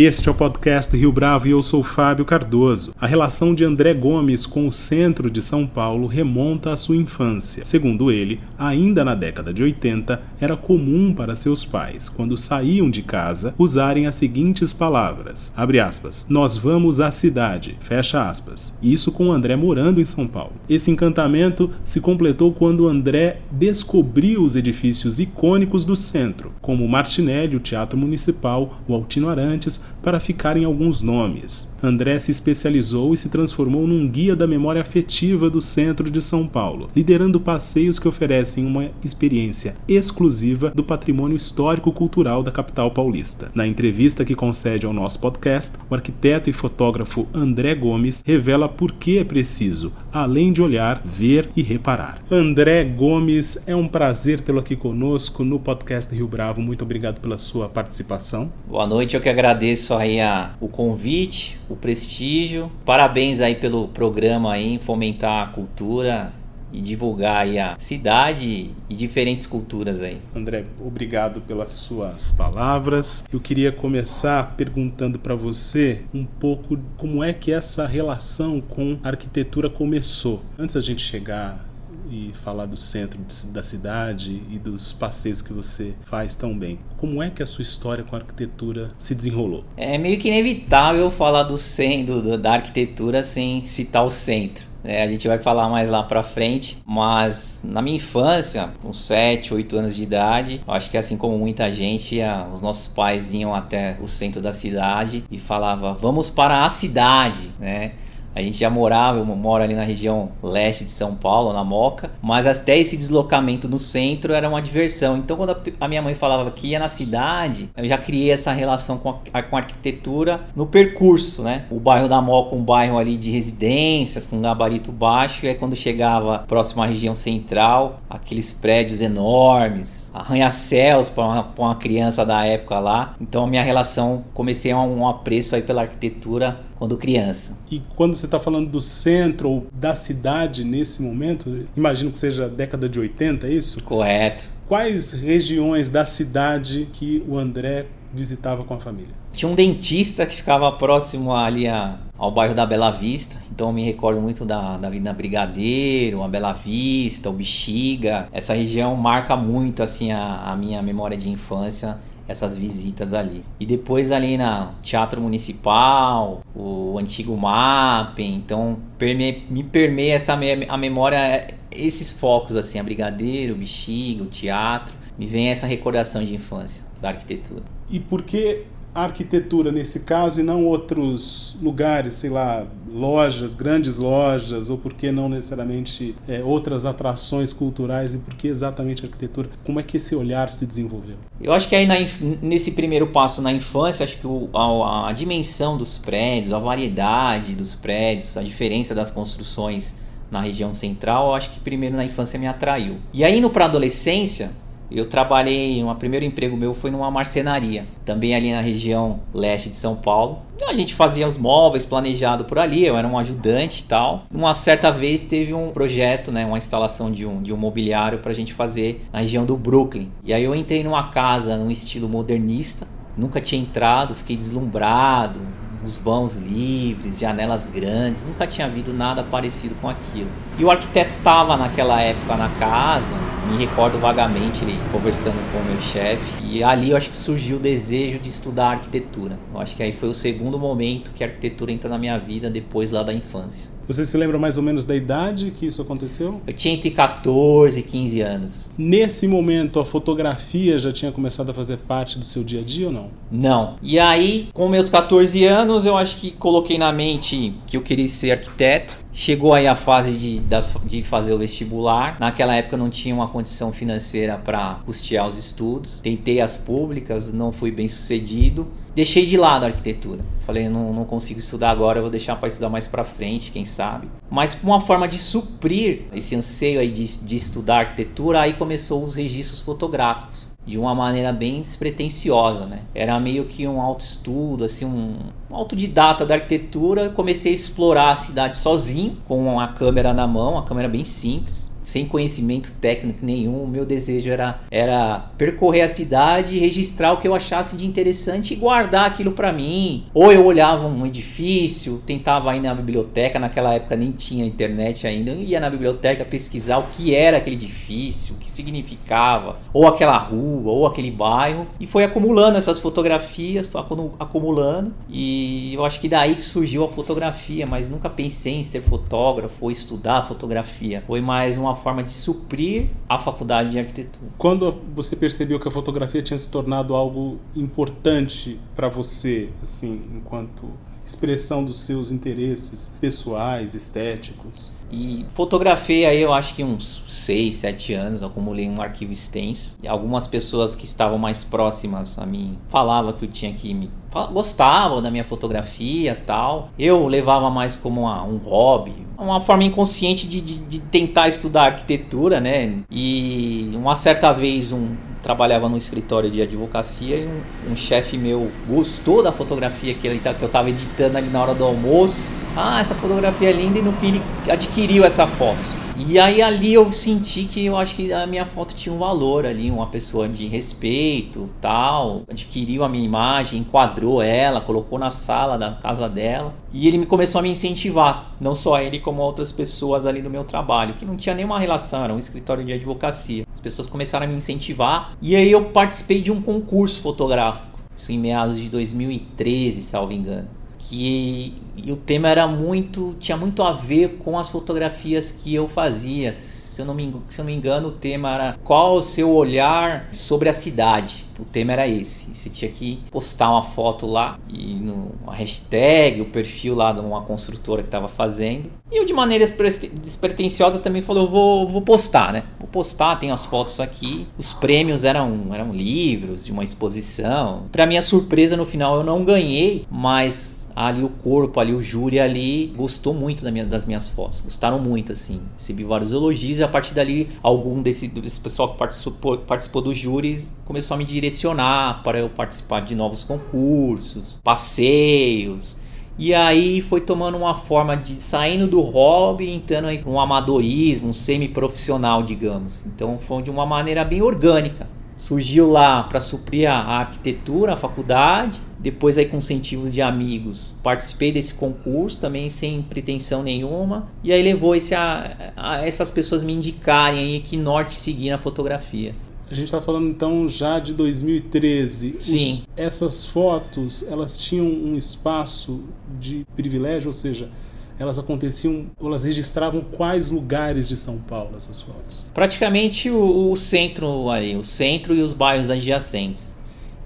Este é o podcast Rio Bravo e eu sou Fábio Cardoso. A relação de André Gomes com o centro de São Paulo remonta à sua infância. Segundo ele, ainda na década de 80, era comum para seus pais, quando saíam de casa, usarem as seguintes palavras: aspas, nós vamos à cidade, fecha aspas. Isso com André morando em São Paulo. Esse encantamento se completou quando André descobriu os edifícios icônicos do centro, como o Martinelli, o Teatro Municipal, o Altino Arantes, para ficarem alguns nomes. André se especializou e se transformou num guia da memória afetiva do centro de São Paulo, liderando passeios que oferecem uma experiência exclusiva do patrimônio histórico-cultural da capital paulista. Na entrevista que concede ao nosso podcast, o arquiteto e fotógrafo André Gomes revela por que é preciso, além de olhar, ver e reparar. André Gomes, é um prazer tê-lo aqui conosco no podcast Rio Bravo. Muito obrigado pela sua participação. Boa noite, eu que agradeço aí a, o convite o prestígio. Parabéns aí pelo programa aí em fomentar a cultura e divulgar aí a cidade e diferentes culturas aí. André, obrigado pelas suas palavras. Eu queria começar perguntando para você um pouco como é que essa relação com a arquitetura começou. Antes a gente chegar e falar do centro da cidade e dos passeios que você faz tão bem. Como é que a sua história com a arquitetura se desenrolou? É meio que inevitável falar do centro, da arquitetura sem citar o centro. É, a gente vai falar mais lá pra frente, mas na minha infância, com 7, 8 anos de idade, acho que assim como muita gente, os nossos pais iam até o centro da cidade e falava: "Vamos para a cidade", né? A gente já morava, eu moro ali na região leste de São Paulo, na Moca, mas até esse deslocamento no centro era uma diversão. Então, quando a minha mãe falava que ia na cidade, eu já criei essa relação com a, com a arquitetura no percurso, né? O bairro da Moca, um bairro ali de residências, com gabarito baixo, e aí quando chegava próximo à região central, aqueles prédios enormes, arranha-céus para uma, uma criança da época lá. Então, a minha relação, comecei a um apreço aí pela arquitetura quando criança. E quando você está falando do centro ou da cidade nesse momento, imagino que seja década de 80, é isso? Correto. Quais regiões da cidade que o André visitava com a família? Tinha um dentista que ficava próximo ali a, ao bairro da Bela Vista, então eu me recordo muito da, da Vida Brigadeiro, a Bela Vista, o Bexiga. Essa região marca muito assim a, a minha memória de infância essas visitas ali. E depois ali na Teatro Municipal, o antigo MAP, então me permeia essa me, a memória, esses focos assim, a Brigadeiro, o Bexiga, o teatro, me vem essa recordação de infância da arquitetura. E por que arquitetura nesse caso e não outros lugares, sei lá, lojas, grandes lojas, ou por que não necessariamente é, outras atrações culturais e por que exatamente arquitetura? Como é que esse olhar se desenvolveu? Eu acho que aí na, nesse primeiro passo na infância, acho que o, a, a dimensão dos prédios, a variedade dos prédios, a diferença das construções na região central, eu acho que primeiro na infância me atraiu. E aí no para adolescência, eu trabalhei, um primeiro emprego meu foi numa marcenaria, também ali na região leste de São Paulo. A gente fazia os móveis planejado por ali, eu era um ajudante e tal. Uma certa vez teve um projeto, né, uma instalação de um, de um mobiliário para a gente fazer na região do Brooklyn. E aí eu entrei numa casa num estilo modernista, nunca tinha entrado, fiquei deslumbrado, os vãos livres, janelas grandes, nunca tinha havido nada parecido com aquilo. E o arquiteto estava naquela época na casa, me recordo vagamente ele conversando com o meu chefe, e ali eu acho que surgiu o desejo de estudar arquitetura. Eu acho que aí foi o segundo momento que a arquitetura entrou na minha vida depois lá da infância. Você se lembra mais ou menos da idade que isso aconteceu? Eu tinha entre 14 e 15 anos. Nesse momento, a fotografia já tinha começado a fazer parte do seu dia a dia ou não? Não. E aí, com meus 14 anos, eu acho que coloquei na mente que eu queria ser arquiteto. Chegou aí a fase de, de fazer o vestibular. Naquela época eu não tinha uma condição financeira para custear os estudos. Tentei as públicas, não fui bem sucedido deixei de lado a arquitetura. Falei, não, não consigo estudar agora, vou deixar para estudar mais para frente, quem sabe. Mas uma forma de suprir esse anseio aí de, de estudar arquitetura, aí começou os registros fotográficos de uma maneira bem despretensiosa, né? Era meio que um autoestudo, assim, um, um autodidata da arquitetura. Comecei a explorar a cidade sozinho, com a câmera na mão, uma câmera bem simples sem conhecimento técnico nenhum. O meu desejo era, era percorrer a cidade, registrar o que eu achasse de interessante e guardar aquilo para mim. Ou eu olhava um edifício, tentava ir na biblioteca, naquela época nem tinha internet ainda, eu ia na biblioteca pesquisar o que era aquele edifício, o que significava, ou aquela rua, ou aquele bairro, e foi acumulando essas fotografias, acumulando, e eu acho que daí que surgiu a fotografia, mas nunca pensei em ser fotógrafo ou estudar fotografia. Foi mais uma forma de suprir a faculdade de arquitetura. Quando você percebeu que a fotografia tinha se tornado algo importante para você, assim, enquanto expressão dos seus interesses pessoais, estéticos? E fotografei aí eu acho que uns 6, 7 anos, acumulei um arquivo extenso. E algumas pessoas que estavam mais próximas a mim falavam que eu tinha que me gostavam da minha fotografia tal. Eu levava mais como uma, um hobby, uma forma inconsciente de, de, de, tentar estudar arquitetura, né? E uma certa vez um trabalhava no escritório de advocacia e um, um chefe meu gostou da fotografia que, ele, tá, que eu estava editando ali na hora do almoço. Ah, essa fotografia é linda e no fim ele adquiriu essa foto. E aí ali eu senti que eu acho que a minha foto tinha um valor ali, uma pessoa de respeito, tal, adquiriu a minha imagem, enquadrou ela, colocou na sala da casa dela. E ele me começou a me incentivar, não só ele como outras pessoas ali do meu trabalho, que não tinha nenhuma relação, era um escritório de advocacia. As pessoas começaram a me incentivar e aí eu participei de um concurso fotográfico, isso em meados de 2013, salvo engano que o tema era muito tinha muito a ver com as fotografias que eu fazia. Se eu não me, se eu não me engano o tema era qual o seu olhar sobre a cidade. O tema era esse. Você tinha que postar uma foto lá e no uma hashtag o perfil lá de uma construtora que estava fazendo. E eu de maneira despretensiosa também falei eu vou, vou postar né? Vou postar tem as fotos aqui os prêmios eram eram livros de uma exposição. Para minha surpresa no final eu não ganhei mas ali o corpo, ali o júri ali gostou muito minha, das minhas fotos, gostaram muito assim, recebi vários elogios e a partir dali algum desse, desse pessoal que participou, participou do júri começou a me direcionar para eu participar de novos concursos, passeios, e aí foi tomando uma forma de saindo do hobby, entrando aí um amadorismo, um semi-profissional, digamos. Então foi de uma maneira bem orgânica surgiu lá para suprir a, arquitetura, a faculdade. Depois aí com incentivos de amigos, participei desse concurso também sem pretensão nenhuma. E aí levou esse a, a essas pessoas me indicarem aí que norte seguir na fotografia. A gente está falando então já de 2013. Sim. Os, essas fotos, elas tinham um espaço de privilégio, ou seja, elas aconteciam, elas registravam quais lugares de São Paulo essas fotos? Praticamente o, o centro ali, o centro e os bairros adjacentes.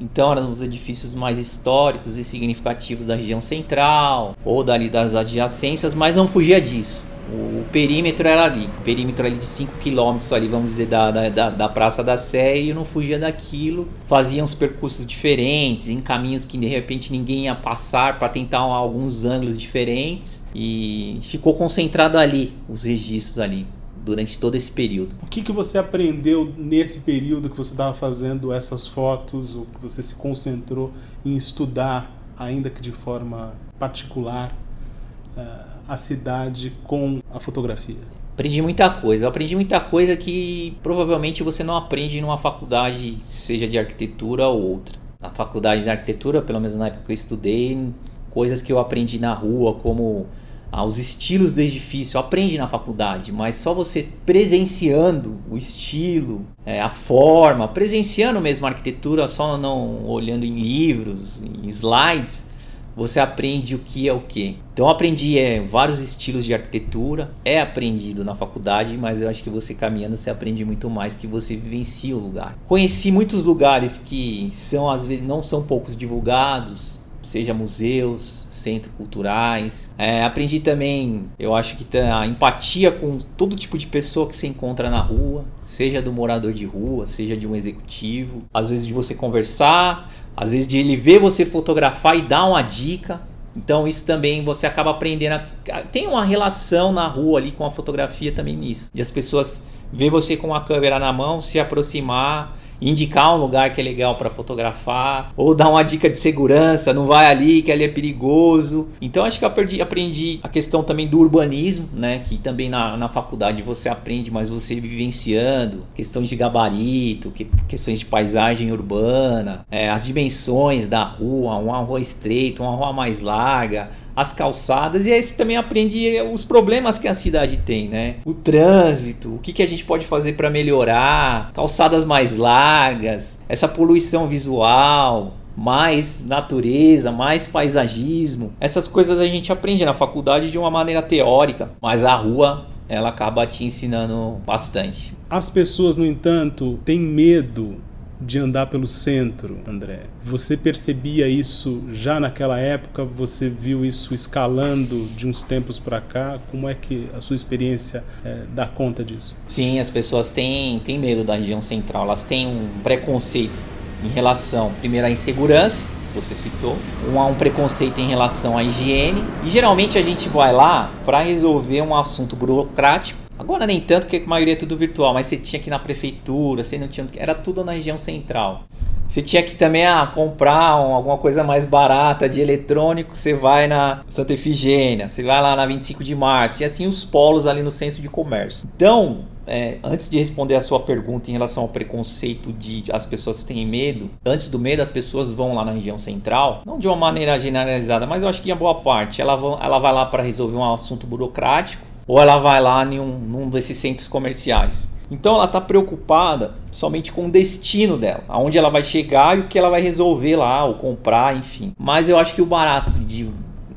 Então eram os edifícios mais históricos e significativos da região central ou dali das adjacências, mas não fugia disso. O, perímetro era ali, o perímetro ali de 5 km ali, vamos dizer, da, da, da Praça da Sé e eu não fugia daquilo. Fazia uns percursos diferentes, em caminhos que de repente ninguém ia passar para tentar alguns ângulos diferentes e ficou concentrado ali, os registros ali durante todo esse período. O que, que você aprendeu nesse período que você estava fazendo essas fotos, ou que você se concentrou em estudar, ainda que de forma particular? Uh, a cidade com a fotografia? Aprendi muita coisa. Eu aprendi muita coisa que provavelmente você não aprende numa faculdade, seja de arquitetura ou outra. Na faculdade de arquitetura, pelo menos na época que eu estudei, coisas que eu aprendi na rua, como ah, os estilos do edifício, aprende na faculdade, mas só você presenciando o estilo, é, a forma, presenciando mesmo a arquitetura, só não olhando em livros, em slides, você aprende o que é o que. Então aprendi é, vários estilos de arquitetura, é aprendido na faculdade, mas eu acho que você caminhando você aprende muito mais que você vivencia o lugar. Conheci muitos lugares que são às vezes não são poucos divulgados, seja museus, centros culturais. É, aprendi também, eu acho que a empatia com todo tipo de pessoa que você encontra na rua, seja do morador de rua, seja de um executivo. Às vezes de você conversar, às vezes de ele ver você fotografar e dar uma dica. Então isso também você acaba aprendendo. A... Tem uma relação na rua ali com a fotografia também nisso. De as pessoas ver você com a câmera na mão, se aproximar indicar um lugar que é legal para fotografar, ou dar uma dica de segurança, não vai ali que ali é perigoso. Então acho que eu aprendi, aprendi a questão também do urbanismo, né? Que também na, na faculdade você aprende, mas você vivenciando, questões de gabarito, que, questões de paisagem urbana, é, as dimensões da rua, uma rua estreita, uma rua mais larga as calçadas e aí você também aprende os problemas que a cidade tem, né? O trânsito, o que, que a gente pode fazer para melhorar, calçadas mais largas, essa poluição visual, mais natureza, mais paisagismo. Essas coisas a gente aprende na faculdade de uma maneira teórica, mas a rua ela acaba te ensinando bastante. As pessoas, no entanto, têm medo de andar pelo centro, André. Você percebia isso já naquela época? Você viu isso escalando de uns tempos para cá? Como é que a sua experiência é, dá conta disso? Sim, as pessoas têm, têm medo da região central. Elas têm um preconceito em relação, primeiro, à insegurança você citou, um, um preconceito em relação à higiene. E geralmente a gente vai lá para resolver um assunto burocrático Agora nem tanto, porque a maioria é tudo virtual, mas você tinha que ir na prefeitura, você não tinha. Era tudo na região central. Você tinha que também ah, comprar um, alguma coisa mais barata de eletrônico, você vai na Santa Efigênia, você vai lá na 25 de março, e assim os polos ali no centro de comércio. Então, é, antes de responder a sua pergunta em relação ao preconceito de as pessoas têm medo, antes do medo as pessoas vão lá na região central, não de uma maneira generalizada, mas eu acho que em boa parte ela, vão, ela vai lá para resolver um assunto burocrático ou ela vai lá em um, num desses centros comerciais. Então ela está preocupada somente com o destino dela, aonde ela vai chegar e o que ela vai resolver lá, ou comprar, enfim. Mas eu acho que o barato de,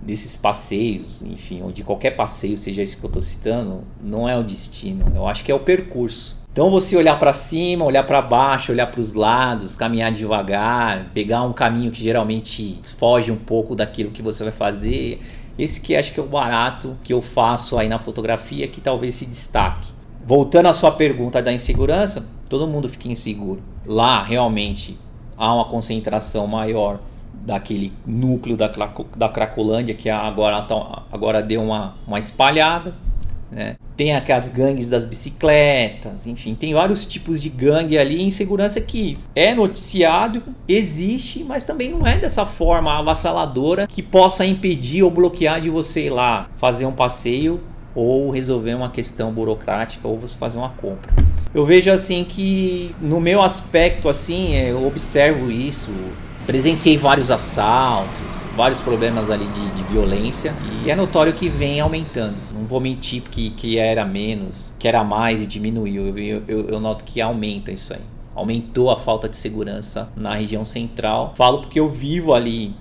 desses passeios, enfim, ou de qualquer passeio, seja isso que eu estou citando, não é o destino, eu acho que é o percurso. Então você olhar para cima, olhar para baixo, olhar para os lados, caminhar devagar, pegar um caminho que geralmente foge um pouco daquilo que você vai fazer esse que acho que é o barato que eu faço aí na fotografia que talvez se destaque. Voltando à sua pergunta da insegurança, todo mundo fica inseguro. Lá realmente há uma concentração maior daquele núcleo da, da Cracolândia que agora, tá, agora deu uma, uma espalhada. Né? Tem aquelas gangues das bicicletas, enfim, tem vários tipos de gangue ali. Insegurança que é noticiado, existe, mas também não é dessa forma avassaladora que possa impedir ou bloquear de você ir lá fazer um passeio ou resolver uma questão burocrática ou você fazer uma compra. Eu vejo assim que no meu aspecto assim, eu observo isso, presenciei vários assaltos, vários problemas ali de, de, violência e é notório que vem aumentando. Não vou mentir que, que era menos, que era mais e diminuiu. Eu, eu, eu noto que aumenta isso aí. Aumentou a falta de segurança na região central. Falo porque eu vivo ali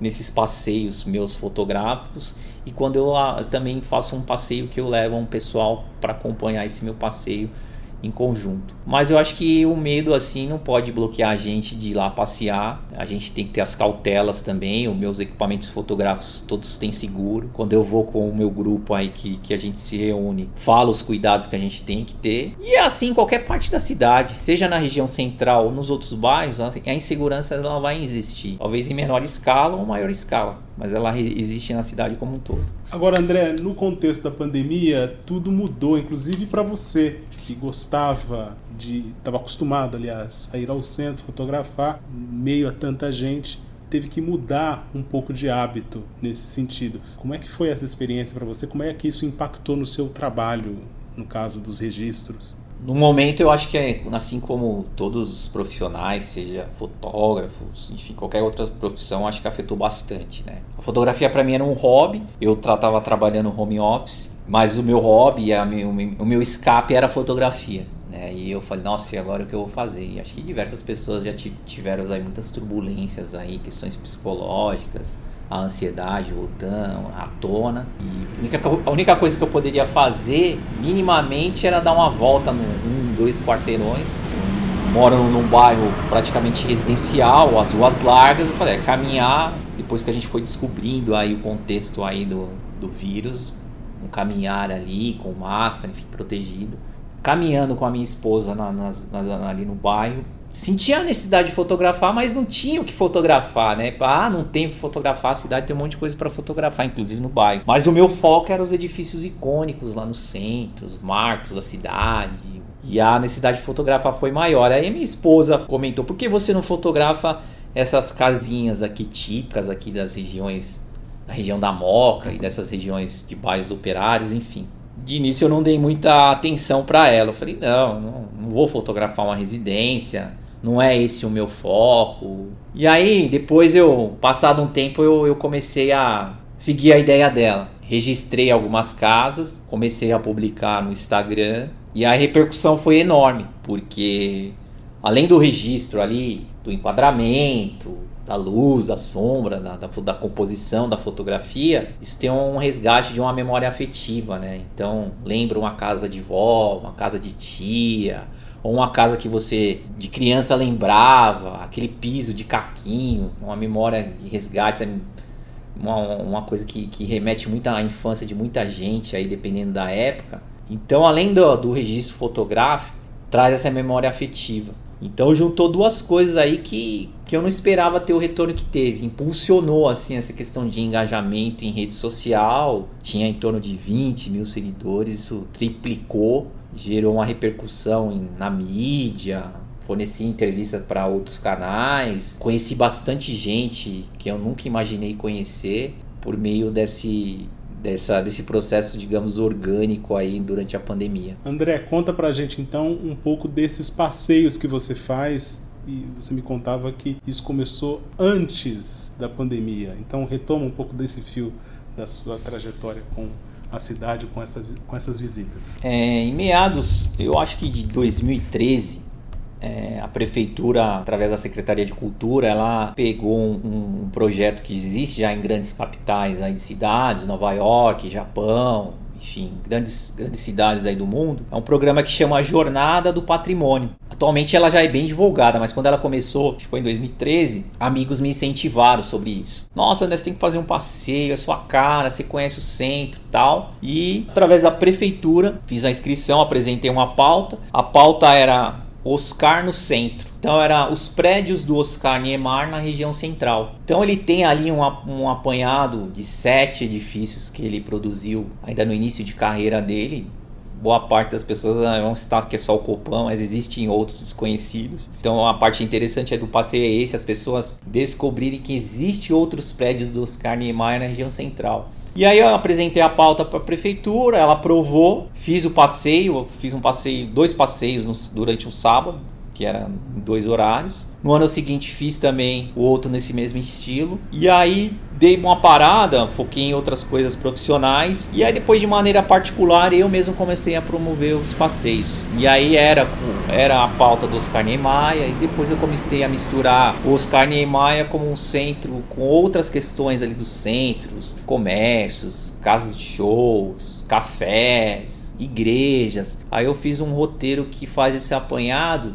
nesses passeios meus fotográficos e quando eu, eu ah, também faço um passeio que eu levo um pessoal para acompanhar esse meu passeio em conjunto. Mas eu acho que o medo assim não pode bloquear a gente de ir lá passear. A gente tem que ter as cautelas também. Os meus equipamentos fotográficos todos têm seguro. Quando eu vou com o meu grupo aí que, que a gente se reúne, falo os cuidados que a gente tem que ter. E é assim qualquer parte da cidade, seja na região central ou nos outros bairros, a insegurança ela vai existir. Talvez em menor escala ou maior escala, mas ela existe na cidade como um todo. Agora, André, no contexto da pandemia, tudo mudou, inclusive para você que gostava de. estava acostumado, aliás, a ir ao centro fotografar, meio a tanta gente, teve que mudar um pouco de hábito nesse sentido. Como é que foi essa experiência para você? Como é que isso impactou no seu trabalho, no caso dos registros? No momento, eu acho que é assim como todos os profissionais, seja fotógrafos, enfim, qualquer outra profissão, acho que afetou bastante, né? A fotografia para mim era um hobby, eu estava trabalhando home office mas o meu hobby, a meu, o meu escape era fotografia. Né? E eu falei, nossa, e agora o que eu vou fazer? E acho que diversas pessoas já tiveram aí muitas turbulências aí, questões psicológicas, a ansiedade voltando à tona. E a única, a única coisa que eu poderia fazer, minimamente, era dar uma volta no um, dois quarteirões. moro num bairro praticamente residencial, as ruas largas. Eu falei, é, caminhar. Depois que a gente foi descobrindo aí o contexto aí do, do vírus, um caminhar ali com máscara, enfim, protegido. Caminhando com a minha esposa na, ali no bairro. Sentia a necessidade de fotografar, mas não tinha o que fotografar, né? Ah, não tem o que fotografar, a cidade tem um monte de coisa para fotografar, inclusive no bairro. Mas o meu foco era os edifícios icônicos lá no centro, os marcos da cidade, E a necessidade de fotografar foi maior. Aí minha esposa comentou: por que você não fotografa essas casinhas aqui típicas aqui das regiões, da região da Moca e dessas regiões de bairros operários, enfim. De início eu não dei muita atenção para ela. Eu falei: não, não, não vou fotografar uma residência não é esse o meu foco. E aí, depois eu, passado um tempo, eu, eu comecei a seguir a ideia dela. Registrei algumas casas, comecei a publicar no Instagram e a repercussão foi enorme, porque além do registro ali, do enquadramento, da luz, da sombra, da, da, da, composição, da fotografia, isso tem um resgate de uma memória afetiva, né? Então, lembra uma casa de vó, uma casa de tia, ou uma casa que você de criança lembrava, aquele piso de caquinho, uma memória de resgate, uma, uma coisa que, que remete muito à infância de muita gente aí, dependendo da época. Então, além do, do registro fotográfico, traz essa memória afetiva. Então juntou duas coisas aí que, que eu não esperava ter o retorno que teve. Impulsionou assim essa questão de engajamento em rede social. Tinha em torno de 20 mil seguidores, isso triplicou gerou uma repercussão em, na mídia, forneci entrevistas para outros canais, conheci bastante gente que eu nunca imaginei conhecer por meio desse dessa, desse processo, digamos, orgânico aí durante a pandemia. André, conta pra gente então um pouco desses passeios que você faz e você me contava que isso começou antes da pandemia. Então retoma um pouco desse fio da sua trajetória com a cidade com, essa, com essas visitas? É, em meados, eu acho que de 2013, é, a prefeitura, através da Secretaria de Cultura, ela pegou um, um projeto que existe já em grandes capitais, aí, cidades, Nova York, Japão, enfim, grandes, grandes cidades aí do mundo. É um programa que chama Jornada do Patrimônio. Atualmente ela já é bem divulgada, mas quando ela começou, tipo em 2013, amigos me incentivaram sobre isso. Nossa, André, você tem que fazer um passeio, é sua cara, você conhece o centro tal. E através da prefeitura, fiz a inscrição, apresentei uma pauta. A pauta era Oscar no centro. Então era os prédios do Oscar Niemeyer na região central. Então ele tem ali um, um apanhado de sete edifícios que ele produziu ainda no início de carreira dele. Boa parte das pessoas ah, vão citar que é só o Copão, mas existem outros desconhecidos. Então a parte interessante é do passeio é esse, as pessoas descobrirem que existem outros prédios do Oscar Niemeyer na região central. E aí eu apresentei a pauta para a prefeitura, ela aprovou, fiz o passeio, fiz um passeio, dois passeios no, durante um sábado, que era em dois horários. No ano seguinte fiz também o outro nesse mesmo estilo. E aí dei uma parada, foquei em outras coisas profissionais. E aí depois de maneira particular eu mesmo comecei a promover os passeios. E aí era, era a pauta do Oscar Niemeyer. E depois eu comecei a misturar o Oscar Niemeyer como um centro com outras questões ali dos centros, comércios, casas de shows, cafés, igrejas. Aí eu fiz um roteiro que faz esse apanhado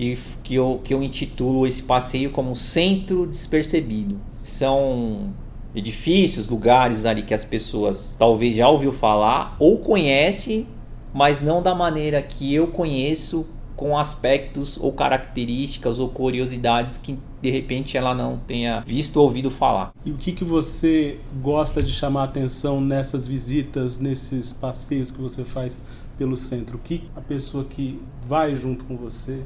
que, que, eu, que eu intitulo esse passeio como Centro Despercebido. São edifícios, lugares ali que as pessoas talvez já ouviu falar ou conhecem, mas não da maneira que eu conheço, com aspectos ou características ou curiosidades que de repente ela não tenha visto ou ouvido falar. E o que, que você gosta de chamar atenção nessas visitas, nesses passeios que você faz pelo centro? O que a pessoa que vai junto com você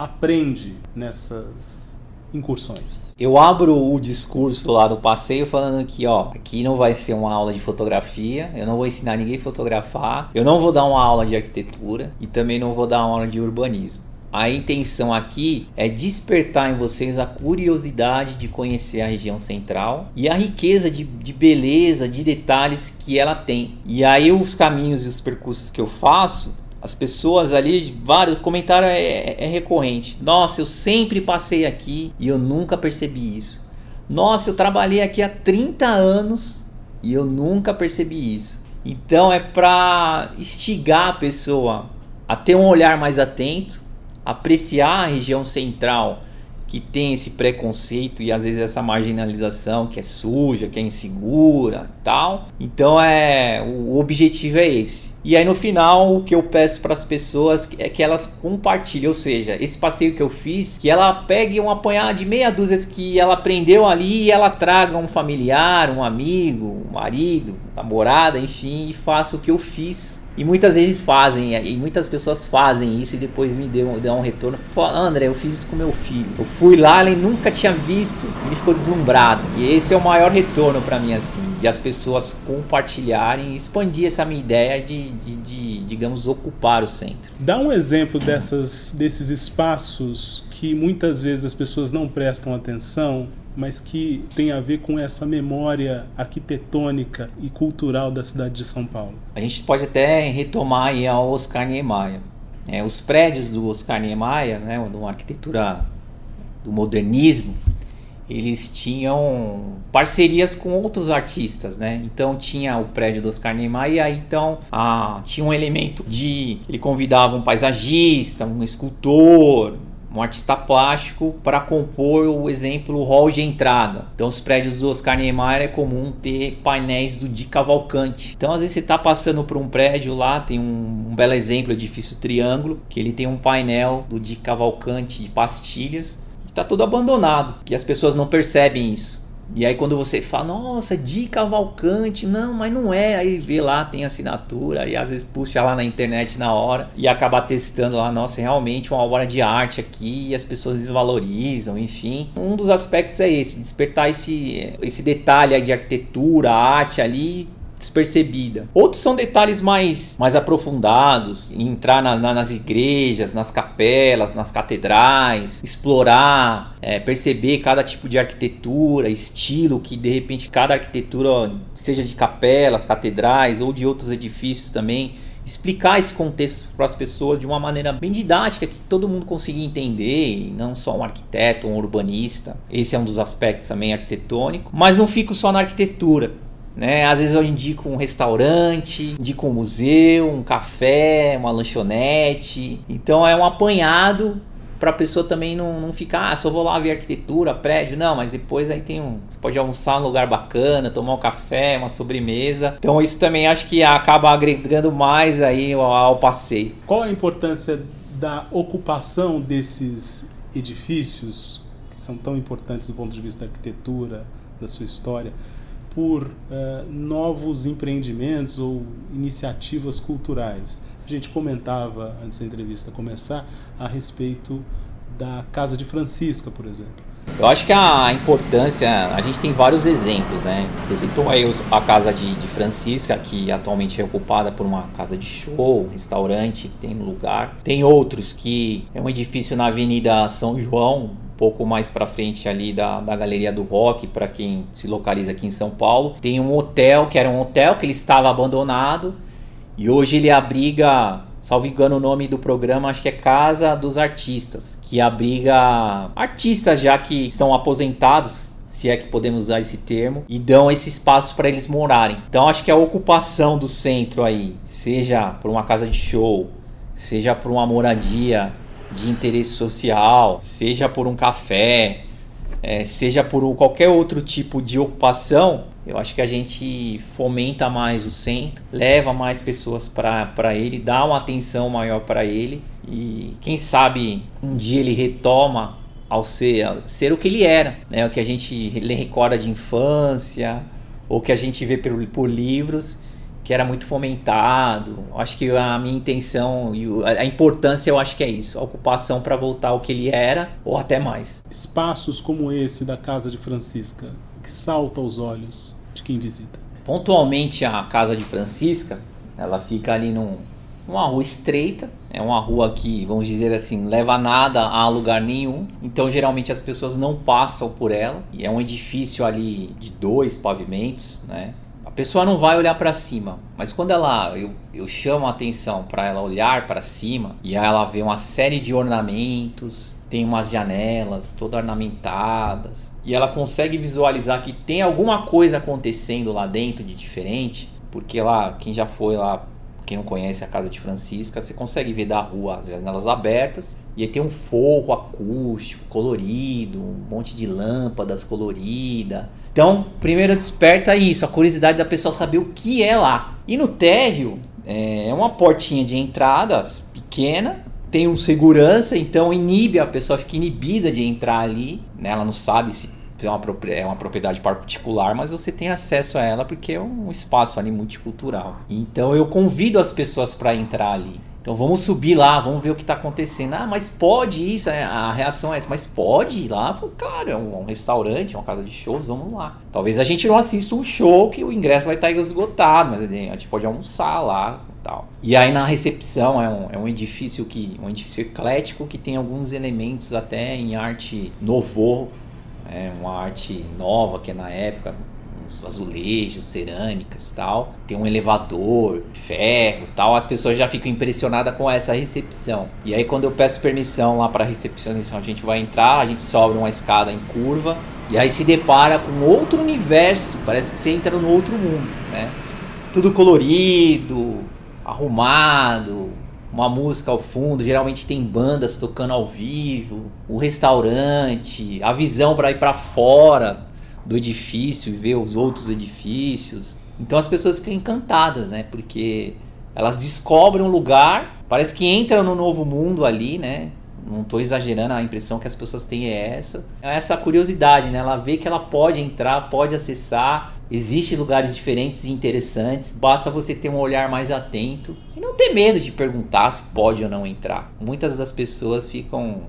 aprende nessas incursões? Eu abro o discurso lá do passeio falando que, ó, aqui não vai ser uma aula de fotografia, eu não vou ensinar ninguém a fotografar, eu não vou dar uma aula de arquitetura e também não vou dar uma aula de urbanismo. A intenção aqui é despertar em vocês a curiosidade de conhecer a região central e a riqueza de, de, beleza, de detalhes que ela tem. E aí os caminhos e os percursos que eu faço as pessoas ali, vários comentários é, é, é, recorrente. Nossa, eu sempre passei aqui e eu nunca percebi isso. Nossa, eu trabalhei aqui há 30 anos e eu nunca percebi isso. Então é para instigar a pessoa a ter um olhar mais atento, apreciar a região central que tem esse preconceito e às vezes essa marginalização que é suja, que é insegura, tal. Então é o objetivo é esse. E aí no final o que eu peço para as pessoas é que elas compartilhem, ou seja, esse passeio que eu fiz, que ela pegue um apanhado de meia dúzia que ela aprendeu ali e ela traga um familiar, um amigo, um marido, namorada, enfim, e faça o que eu fiz E muitas vezes fazem, e muitas pessoas fazem isso e depois me deu, deu um retorno. Fala, André, eu fiz isso com meu filho. Eu fui lá, ele nunca tinha visto, ele ficou deslumbrado. E esse é o maior retorno para mim, assim, de as pessoas compartilharem e expandir essa minha ideia de, de, de, digamos, ocupar o centro. Dá um exemplo dessas, desses espaços que muitas vezes as pessoas não prestam atenção mas que tem a ver com essa memória arquitetônica e cultural da cidade de São Paulo. A gente pode até retomar aí ao Oscar Niemeyer. É, os prédios do Oscar Niemeyer, né, de uma arquitetura do modernismo, eles tinham parcerias com outros artistas, né? Então tinha o prédio do Oscar Niemeyer e aí então tinha um elemento de ele convidava um paisagista, um escultor, um artista plástico para compor o exemplo o hall de entrada. Então os prédios do Oscar Niemeyer é comum ter painéis do Di Cavalcante. Então às vezes você está passando por um prédio lá, tem um, um belo exemplo, edifício Triângulo, que ele tem um painel do Di Cavalcante de pastilhas, está todo abandonado, que as pessoas não percebem isso. E aí quando você fala, nossa, de Cavalcante, não, mas não é. Aí vê lá, tem assinatura, e às vezes puxa lá na internet na hora e acaba testando lá, nossa, é realmente uma obra de arte aqui e as pessoas desvalorizam, enfim. Um dos aspectos é esse, despertar esse, esse detalhe de arquitetura, arte ali despercebida. Outros são detalhes mais, mais aprofundados, entrar na, na, nas igrejas, nas capelas, nas catedrais, explorar, é, perceber cada tipo de arquitetura, estilo que de repente cada arquitetura, seja de capelas, catedrais ou de outros edifícios também, explicar esse contexto para as pessoas de uma maneira bem didática que todo mundo consiga entender, e não só um arquiteto, um urbanista. Esse é um dos aspectos também arquitetônico, mas não fico só na arquitetura. Né? Às vezes eu indico um restaurante, indico um museu, um café, uma lanchonete. Então é um apanhado para a pessoa também não, não ficar, ah, só vou lá ver arquitetura, prédio, não, mas depois aí tem um, você pode almoçar num lugar bacana, tomar um café, uma sobremesa. Então isso também acho que acaba agregando mais aí ao, ao passeio. Qual a importância da ocupação desses edifícios que são tão importantes do ponto de vista da arquitetura, da sua história? Por uh, novos empreendimentos ou iniciativas culturais. A gente comentava antes da entrevista começar a respeito da Casa de Francisca, por exemplo. Eu acho que a importância, a gente tem vários exemplos, né? Você citou aí a casa de, de Francisca, que atualmente é ocupada por uma casa de show, restaurante, tem lugar. Tem outros que é um edifício na Avenida São João, pouco mais para frente ali da, da Galeria do Rock, para quem se localiza aqui em São Paulo. Tem um hotel, que era um hotel que ele estava abandonado e hoje ele abriga, salvo engano o nome do programa, acho que é Casa dos Artistas, que abriga artistas já que são aposentados, se é que podemos usar esse termo, e dão esse espaço para eles morarem. Então acho que a ocupação do centro aí, seja por uma casa de show, seja por uma moradia de interesse social, seja por um café, é, seja por qualquer outro tipo de ocupação, eu acho que a gente fomenta mais o centro, leva mais pessoas para ele, dá uma atenção maior para ele e quem sabe um dia ele retoma ao ser, ser o que ele era, né? o que a gente recorda de infância, ou que a gente vê por, por livros que era muito fomentado. Acho que a minha intenção e a importância eu acho que é isso, a ocupação para voltar ao que ele era ou até mais. Espaços como esse da casa de Francisca, que salta aos olhos de quem visita. Pontualmente a casa de Francisca, ela fica ali num, numa rua estreita, é uma rua que, vamos dizer assim, leva nada a lugar nenhum. Então, geralmente as pessoas não passam por ela. E é um edifício ali de dois pavimentos, né? Pessoa não vai olhar para cima, mas quando ela eu, eu chamo a atenção para ela olhar para cima e ela vê uma série de ornamentos, tem umas janelas todas ornamentadas e ela consegue visualizar que tem alguma coisa acontecendo lá dentro de diferente, porque lá quem já foi lá quem não conhece a casa de Francisca, você consegue ver da rua as janelas abertas e aí tem um forro acústico, colorido, um monte de lâmpadas coloridas. Então, primeiro desperta isso, a curiosidade da pessoa saber o que é lá. E no térreo é uma portinha de entrada pequena, tem um segurança, então inibe a pessoa fica inibida de entrar ali, né? Ela não sabe se é uma, é uma propriedade particular, mas você tem acesso a ela porque é um espaço ali multicultural. Então eu convido as pessoas para entrar ali. Então vamos subir lá, vamos ver o que está acontecendo. Ah, mas pode isso? É, a reação é essa, mas pode ir lá? Falo, claro, é um, um, restaurante, é uma casa de shows, vamos lá. Talvez a gente não assista um show que o ingresso vai estar esgotado, mas a gente pode almoçar lá e tal. E aí na recepção é um, é um edifício que. um edifício eclético que tem alguns elementos até em arte novo, é uma arte nova que é na época, azulejos, cerâmicas tal. Tem um elevador, ferro tal. As pessoas já ficam impressionadas com essa recepção. E aí quando eu peço permissão lá para recepcionista, a gente vai entrar, a gente sobe uma escada em curva e aí se depara com outro universo. Parece que você entra no outro mundo, né? Tudo colorido, arrumado, uma música ao fundo, geralmente tem bandas tocando ao vivo, o restaurante, a visão para ir para fora do edifício e ver os outros edifícios. Então as pessoas ficam encantadas, né? Porque elas descobrem um lugar, parece que entram no novo mundo ali, né? Não estou exagerando, a impressão que as pessoas têm é essa. É essa curiosidade, né? Ela vê que ela pode entrar, pode acessar. Existem lugares diferentes e interessantes. Basta você ter um olhar mais atento e não ter medo de perguntar se pode ou não entrar. Muitas das pessoas ficam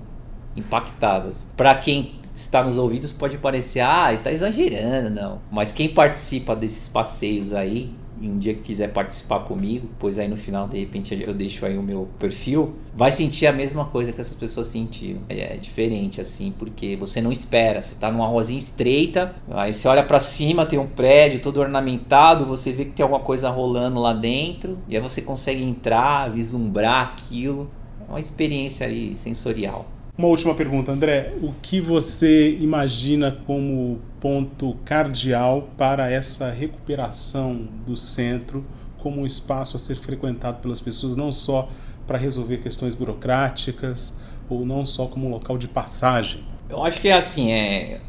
impactadas. Para quem está nos ouvidos pode parecer, ah, está exagerando, não. Mas quem participa desses passeios aí, e um dia que quiser participar comigo, pois aí no final, de repente, eu deixo aí o meu perfil, vai sentir a mesma coisa que essas pessoas sentiram. É, é diferente, assim, porque você não espera. Você está numa ruazinha estreita, aí você olha para cima, tem um prédio todo ornamentado, você vê que tem alguma coisa rolando lá dentro, e aí você consegue entrar, vislumbrar aquilo. É uma experiência aí sensorial. Uma última pergunta, André. O que você imagina como ponto cardial para essa recuperação do centro como um espaço a ser frequentado pelas pessoas, não só para resolver questões burocráticas ou não só como um local de passagem? Eu acho que é assim, é...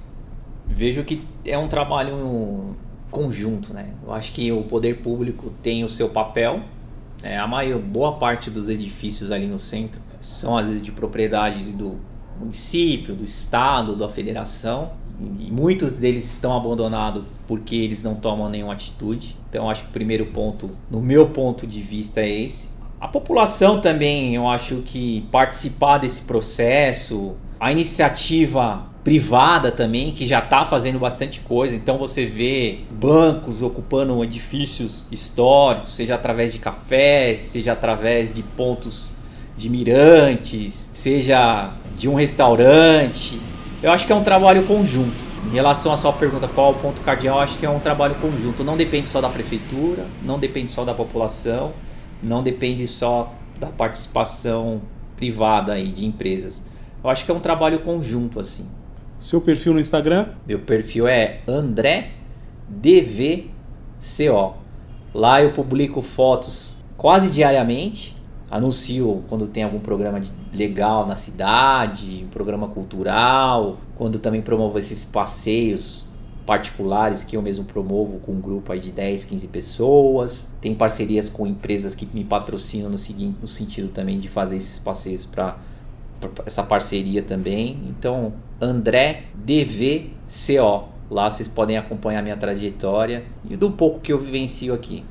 vejo que é um trabalho conjunto, né? Eu acho que o poder público tem o seu papel. Né? A maior boa parte dos edifícios ali no centro são às vezes de propriedade do município, do estado, da federação. E muitos deles estão abandonados porque eles não tomam nenhuma atitude. Então, acho que o primeiro ponto, no meu ponto de vista, é esse. A população também, eu acho que participar desse processo, a iniciativa privada também, que já está fazendo bastante coisa. Então você vê bancos ocupando edifícios históricos, seja através de cafés, seja através de pontos de mirantes, seja de um restaurante. Eu acho que é um trabalho conjunto. Em relação à sua pergunta, qual é o ponto cardeal, acho que é um trabalho conjunto. Não depende só da prefeitura, não depende só da população, não depende só da participação privada aí de empresas. Eu acho que é um trabalho conjunto assim. Seu perfil no Instagram? Meu perfil é André DVCO. Lá eu publico fotos quase diariamente anuncio quando tem algum programa legal na cidade, um programa cultural, quando também promovo esses passeios particulares que eu mesmo promovo com um grupo aí de 10, 15 pessoas. Tem parcerias com empresas que me patrocinam no, seguinte, no sentido também de fazer esses passeios para essa parceria também. Então, André DVCO. Lá vocês podem acompanhar minha trajetória e do pouco que eu vivencio aqui.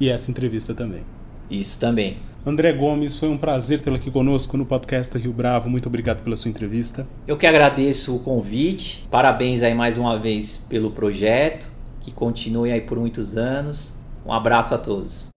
E essa entrevista também. Isso também. André Gomes, foi um prazer tê-lo aqui conosco no podcast Rio Bravo. Muito obrigado pela sua entrevista. Eu que agradeço o convite. Parabéns aí mais uma vez pelo projeto. Que continue aí por muitos anos. Um abraço a todos.